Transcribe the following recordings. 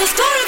This is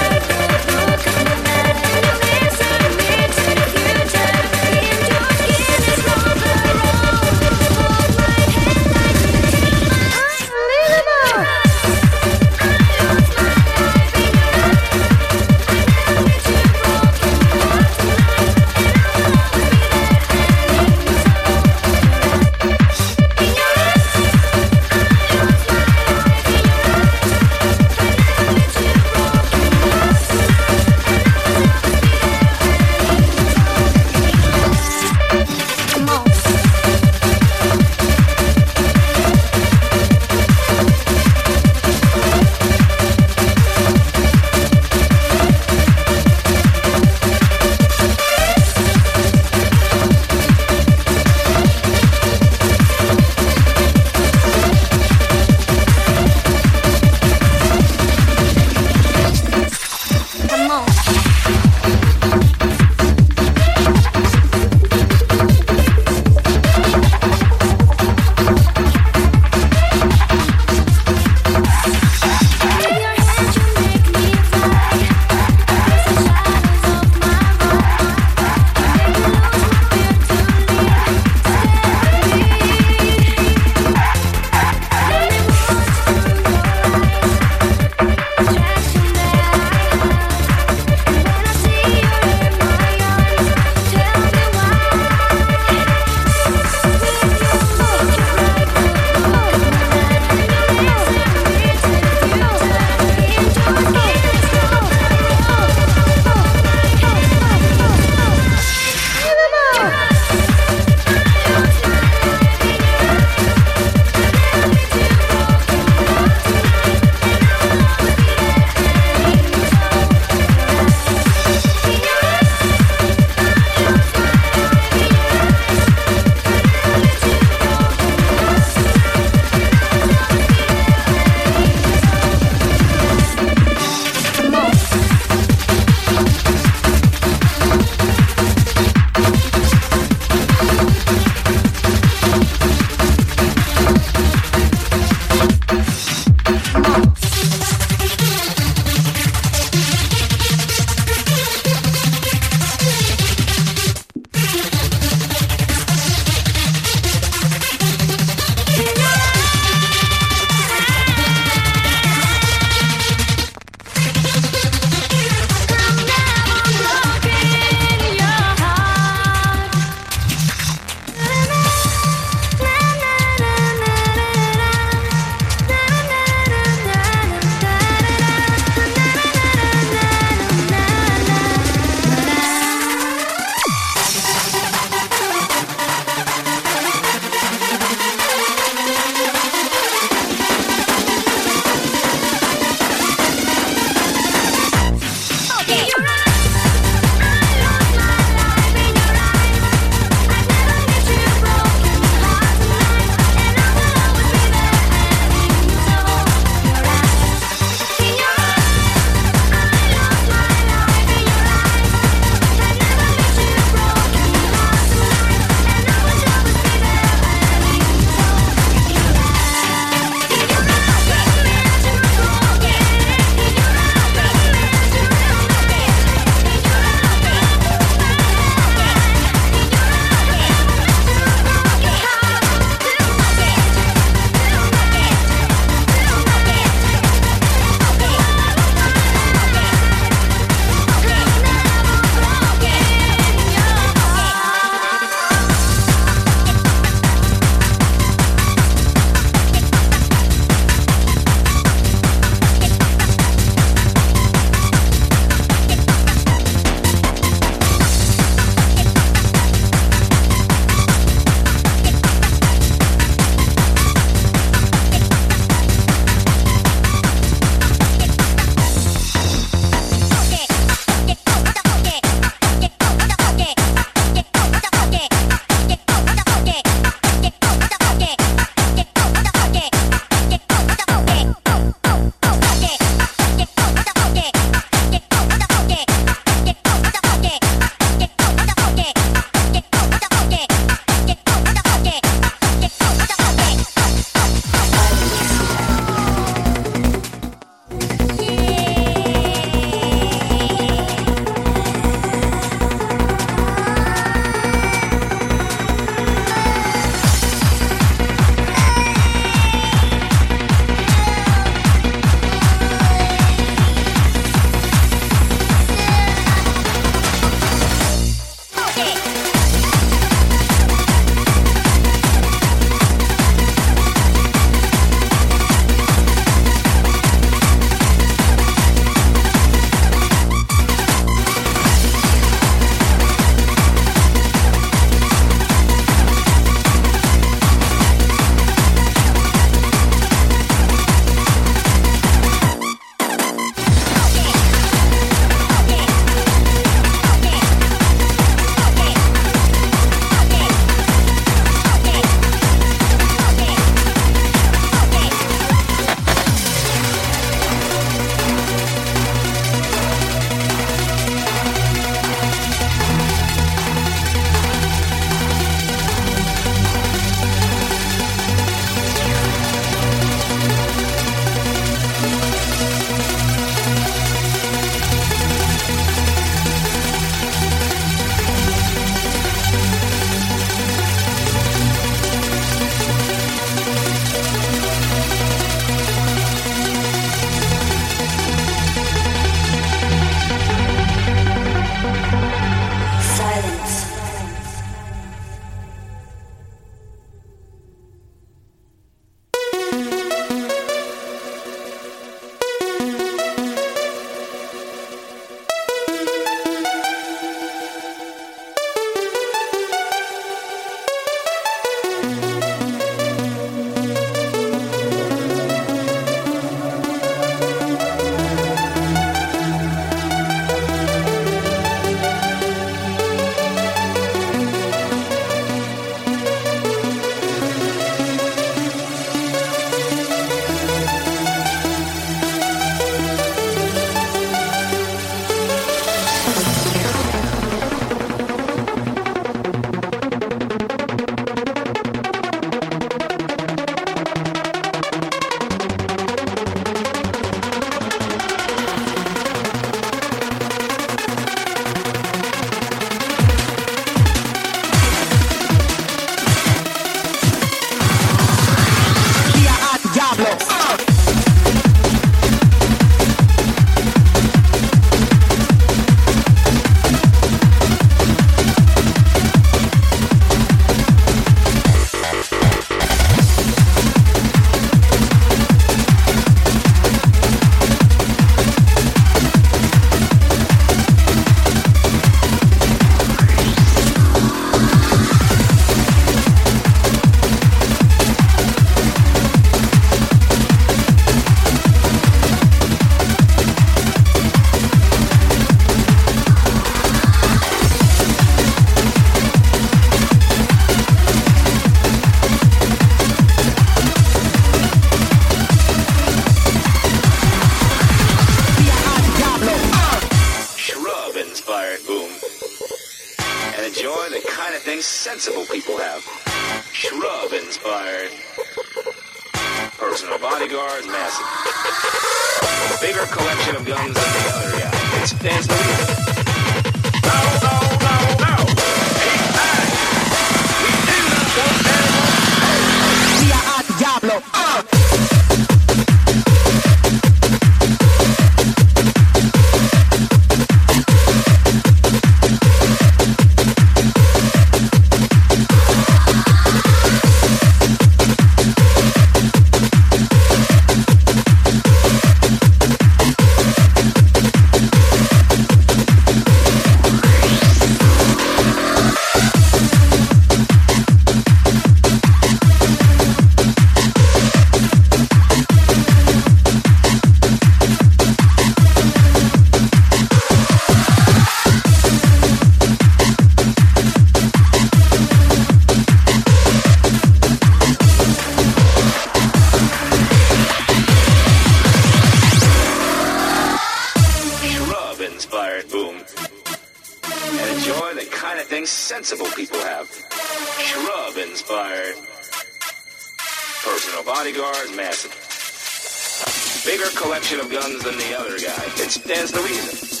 Of guns than the other guy. It stands to reason.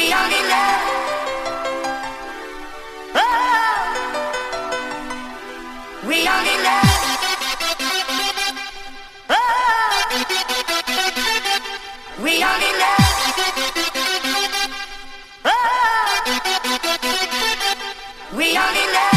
Ah, we are in love. Oh. We are in love. Oh. We are in love. Oh. We are in love.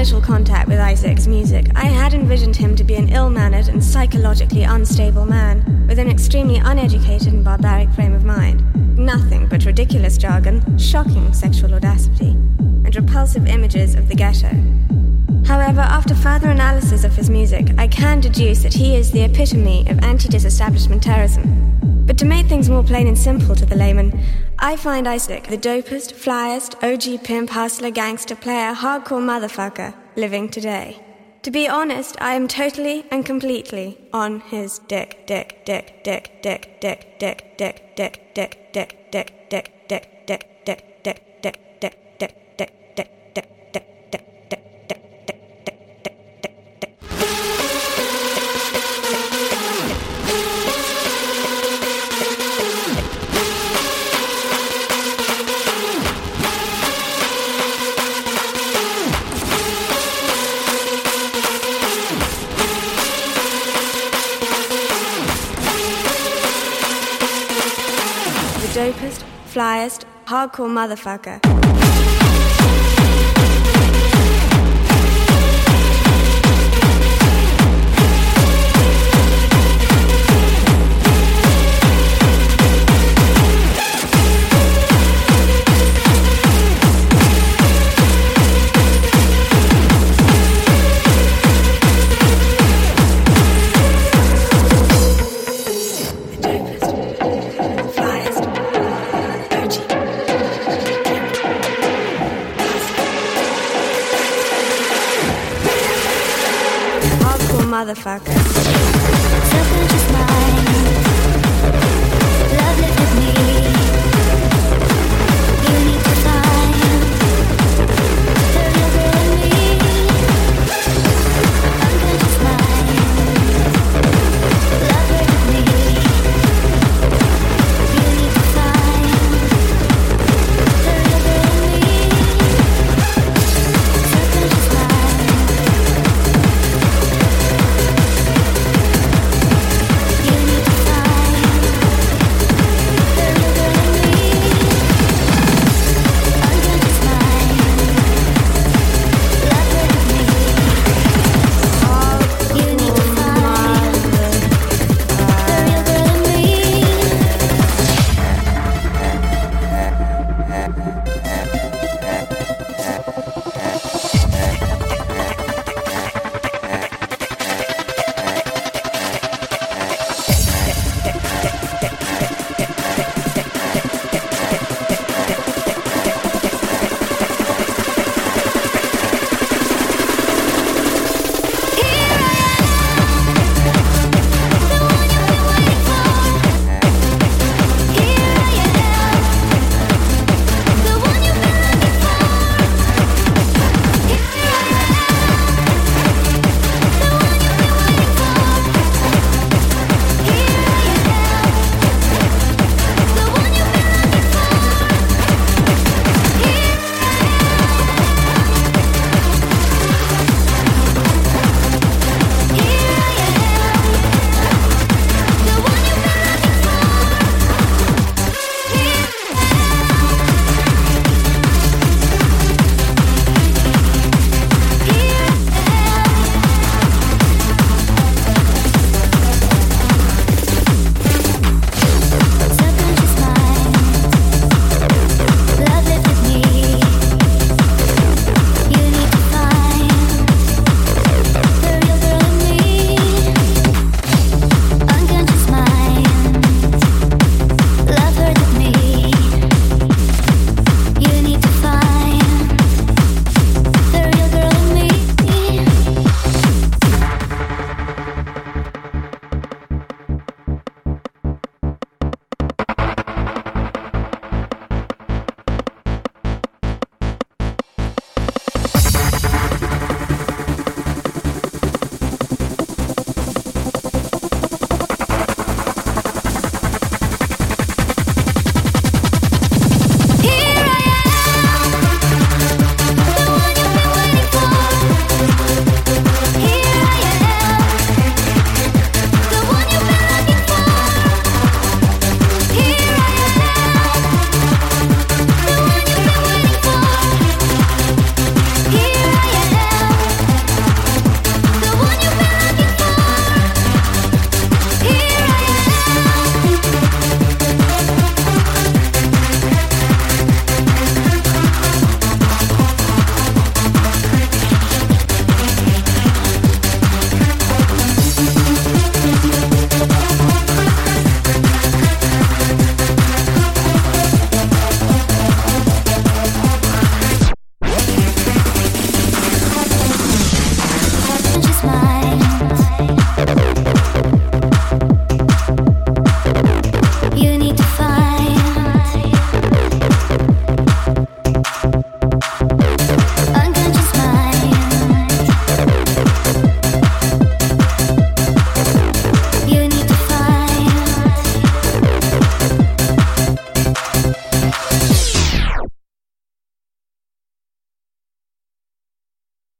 Initial contact with Isaac's music, I had envisioned him to be an ill mannered and psychologically unstable man with an extremely uneducated and barbaric frame of mind. Nothing but ridiculous jargon, shocking sexual audacity, and repulsive images of the ghetto. However, after further analysis of his music, I can deduce that he is the epitome of anti disestablishment terrorism. But to make things more plain and simple to the layman, I find Isaac the dopest, flyest, OG pimp, hustler, gangster, player, hardcore motherfucker living today. To be honest, I am totally and completely on his dick, dick, dick, dick, dick, dick, dick, dick, dick, dick, dopest, flyest, hardcore motherfucker. fuck.